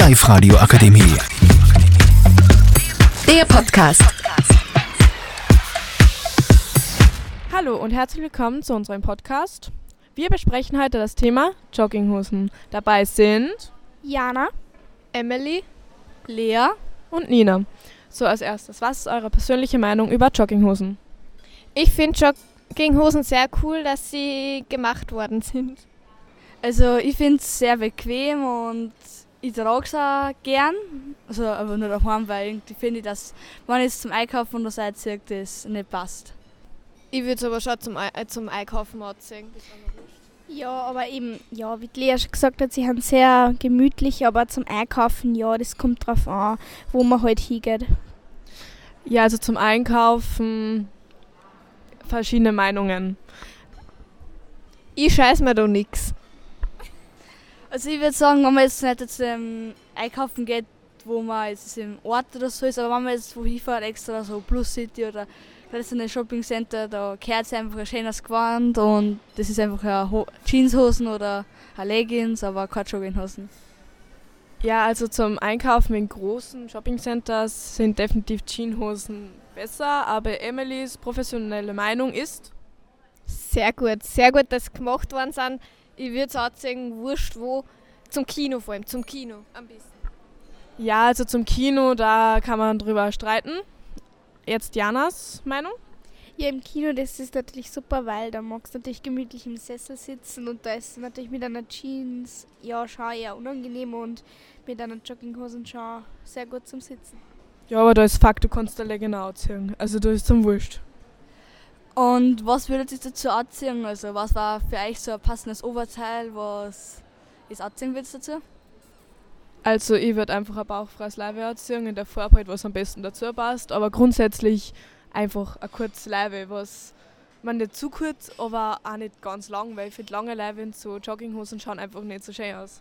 Live-Radio Akademie. Der Podcast. Hallo und herzlich willkommen zu unserem Podcast. Wir besprechen heute das Thema Jogginghosen. Dabei sind Jana, Emily, Lea und Nina. So als erstes, was ist eure persönliche Meinung über Jogginghosen? ich finde Jogginghosen sehr cool, dass sie gemacht worden sind. Also ich finde es sehr bequem und ich trage es auch gern. Also aber nur daheim, weil irgendwie finde ich, dass wenn ich zum Einkaufen von der Seite sehe, das nicht passt. Ich würde es aber schon zum, äh, zum Einkaufen anziehen. Ja, aber eben, ja, wie die Lea schon gesagt hat, sie haben sehr gemütlich, aber zum Einkaufen, ja, das kommt drauf an, wo man halt hingeht. Ja, also zum Einkaufen verschiedene Meinungen. Ich scheiß mir da nix. Also ich würde sagen, wenn man jetzt nicht jetzt, ähm, einkaufen geht, wo man jetzt im Ort oder so ist, aber wenn man jetzt wohin fährt, extra so Plus City oder gerade so ein Shopping Center, da gehört es einfach ein schönes Gewand und das ist einfach eine Ho Jeanshosen oder eine Leggings, aber keine Jogginghosen. Ja, also zum Einkaufen in großen Shoppingcenters sind definitiv Jeanshosen besser, aber Emilys professionelle Meinung ist, Sehr gut, sehr gut, dass sie gemacht worden sind. Ich würde es anziehen, wurscht wo. Zum Kino vor allem, zum Kino am besten. ja, also zum Kino, da kann man drüber streiten. Jetzt Janas Meinung? Ja, im Kino, das ist natürlich super, weil da magst du natürlich gemütlich im Sessel sitzen und da ist natürlich mit einer Jeans, ja, schon eher unangenehm und mit einer Jogginghosen schon sehr gut zum Sitzen. Ja, aber da ist Fakt, du kannst da genau ziehen. Also da ist zum Wurscht. Und was würdet ihr dazu anziehen? Also was war für euch so ein passendes Oberteil, was ihr anziehen würdet dazu? Also ich würde einfach ein bauchfreies Leibe anziehen, in der Farbe halt, was am besten dazu passt. Aber grundsätzlich einfach ein kurzes Leibe, was man nicht zu kurz, aber auch nicht ganz lang, weil ich finde lange Leibe in so Jogginghosen schauen einfach nicht so schön aus.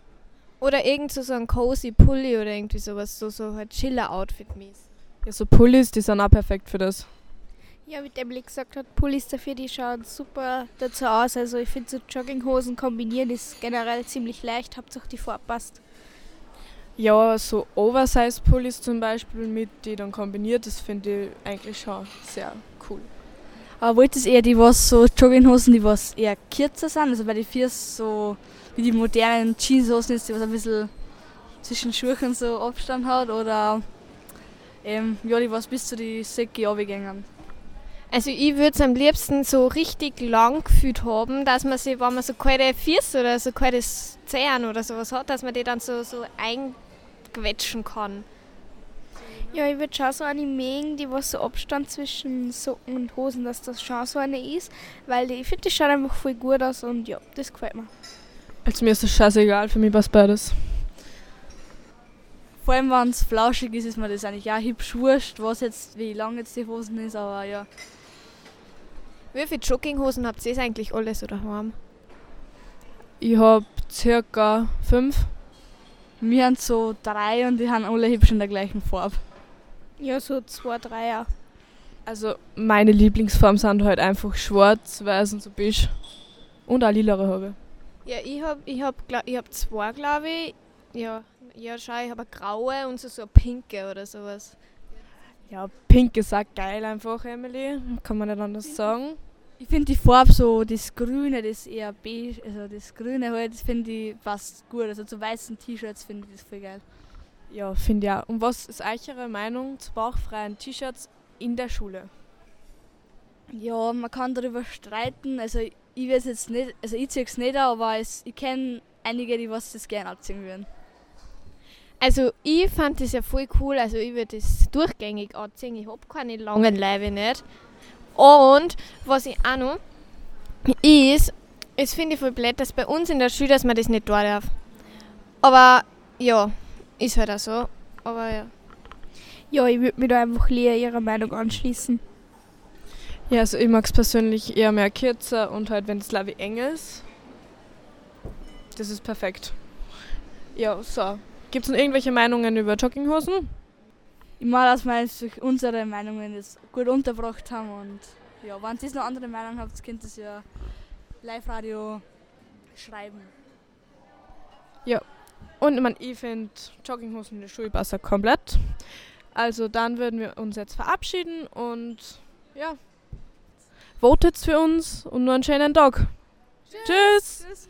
Oder irgend so, so ein cozy Pulli oder irgendwie sowas, so, so halt Chiller-Outfit-mäßig. Ja, so Pullis, die sind auch perfekt für das. Ja, wie Emily gesagt hat, Pullis dafür, die schauen super dazu aus. Also ich finde so Jogginghosen kombinieren ist generell ziemlich leicht, Hauptsache die Farbe passt. Ja, so Oversize-Pullis zum Beispiel mit die dann kombiniert, das finde ich eigentlich schon sehr cool. Aber wollt ihr eher die was so Jogginghosen, die was eher kürzer sind, also bei den Viers so wie die modernen Jeanshosen ist, die was ein bisschen zwischen Schuhen so Abstand hat oder ähm, ja, die was bis zu die Säcke runtergehen. Also ich würde es am liebsten so richtig lang gefühlt haben, dass man sie, wenn man so kalte Füße oder so kalte Zehen oder sowas hat, dass man die dann so, so einquetschen kann. Ja, ich würde schon so eine mögen, die was so Abstand zwischen Socken und Hosen, dass das schon so eine ist, weil die, ich finde, die schaut einfach voll gut aus und ja, das gefällt mir. Also mir ist das scheißegal, für mich passt beides. Vor allem wenn es flauschig ist, ist mir das eigentlich auch hübsch wurscht, was jetzt, wie lang jetzt die Hosen ist, aber ja. Wie viele Jogginghosen habt ihr eigentlich alles oder haben? Ich habe circa fünf. Wir haben so drei und die haben alle hübsch in der gleichen Farbe. Ja, so zwei, drei auch. Also meine Lieblingsfarben sind halt einfach schwarz, weiß und so beige. Und auch lilare habe Ja, ich habe ich hab, ich hab zwei, glaube ich. Ja, ja, schau, ich habe eine graue und so, so eine pinke oder sowas. Ja, pink ist auch geil einfach, Emily. Kann man nicht anders sagen. Ich finde die Farbe so, das Grüne, das eher beige, also das Grüne halt, das finde ich passt gut. Also zu weißen T-Shirts finde ich das voll geil. Ja, finde ich auch. Und was ist eure Meinung zu bauchfreien T-Shirts in der Schule? Ja, man kann darüber streiten. Also ich weiß jetzt nicht, also ich ziehe es nicht aber ich kenne einige, die was das gerne anziehen würden. Also ich fand das ja voll cool, also ich würde das durchgängig anziehen. Ich habe keine langen Leibe nicht. Und was ich auch noch ist, es finde ich voll blöd, dass bei uns in der Schule, dass man das nicht tun darf. Aber ja, ist halt auch so. Aber ja. Ja, ich würde mich da einfach Lea ihrer Meinung anschließen. Ja, also ich mag es persönlich eher mehr kürzer und halt, wenn das Lavi eng ist. Das ist perfekt. Ja, so. Gibt es noch irgendwelche Meinungen über Jogginghosen? Ich meine, dass wir jetzt durch unsere Meinungen jetzt gut untergebracht haben und ja, wenn ihr noch andere Meinungen habt, könnt ihr es ja Live-Radio schreiben. Und ich, mein, ich finde Jogginghosen in der Schuhe passen komplett. Also dann würden wir uns jetzt verabschieden und ja, votet für uns und nur einen schönen Tag. Tschüss. Tschüss.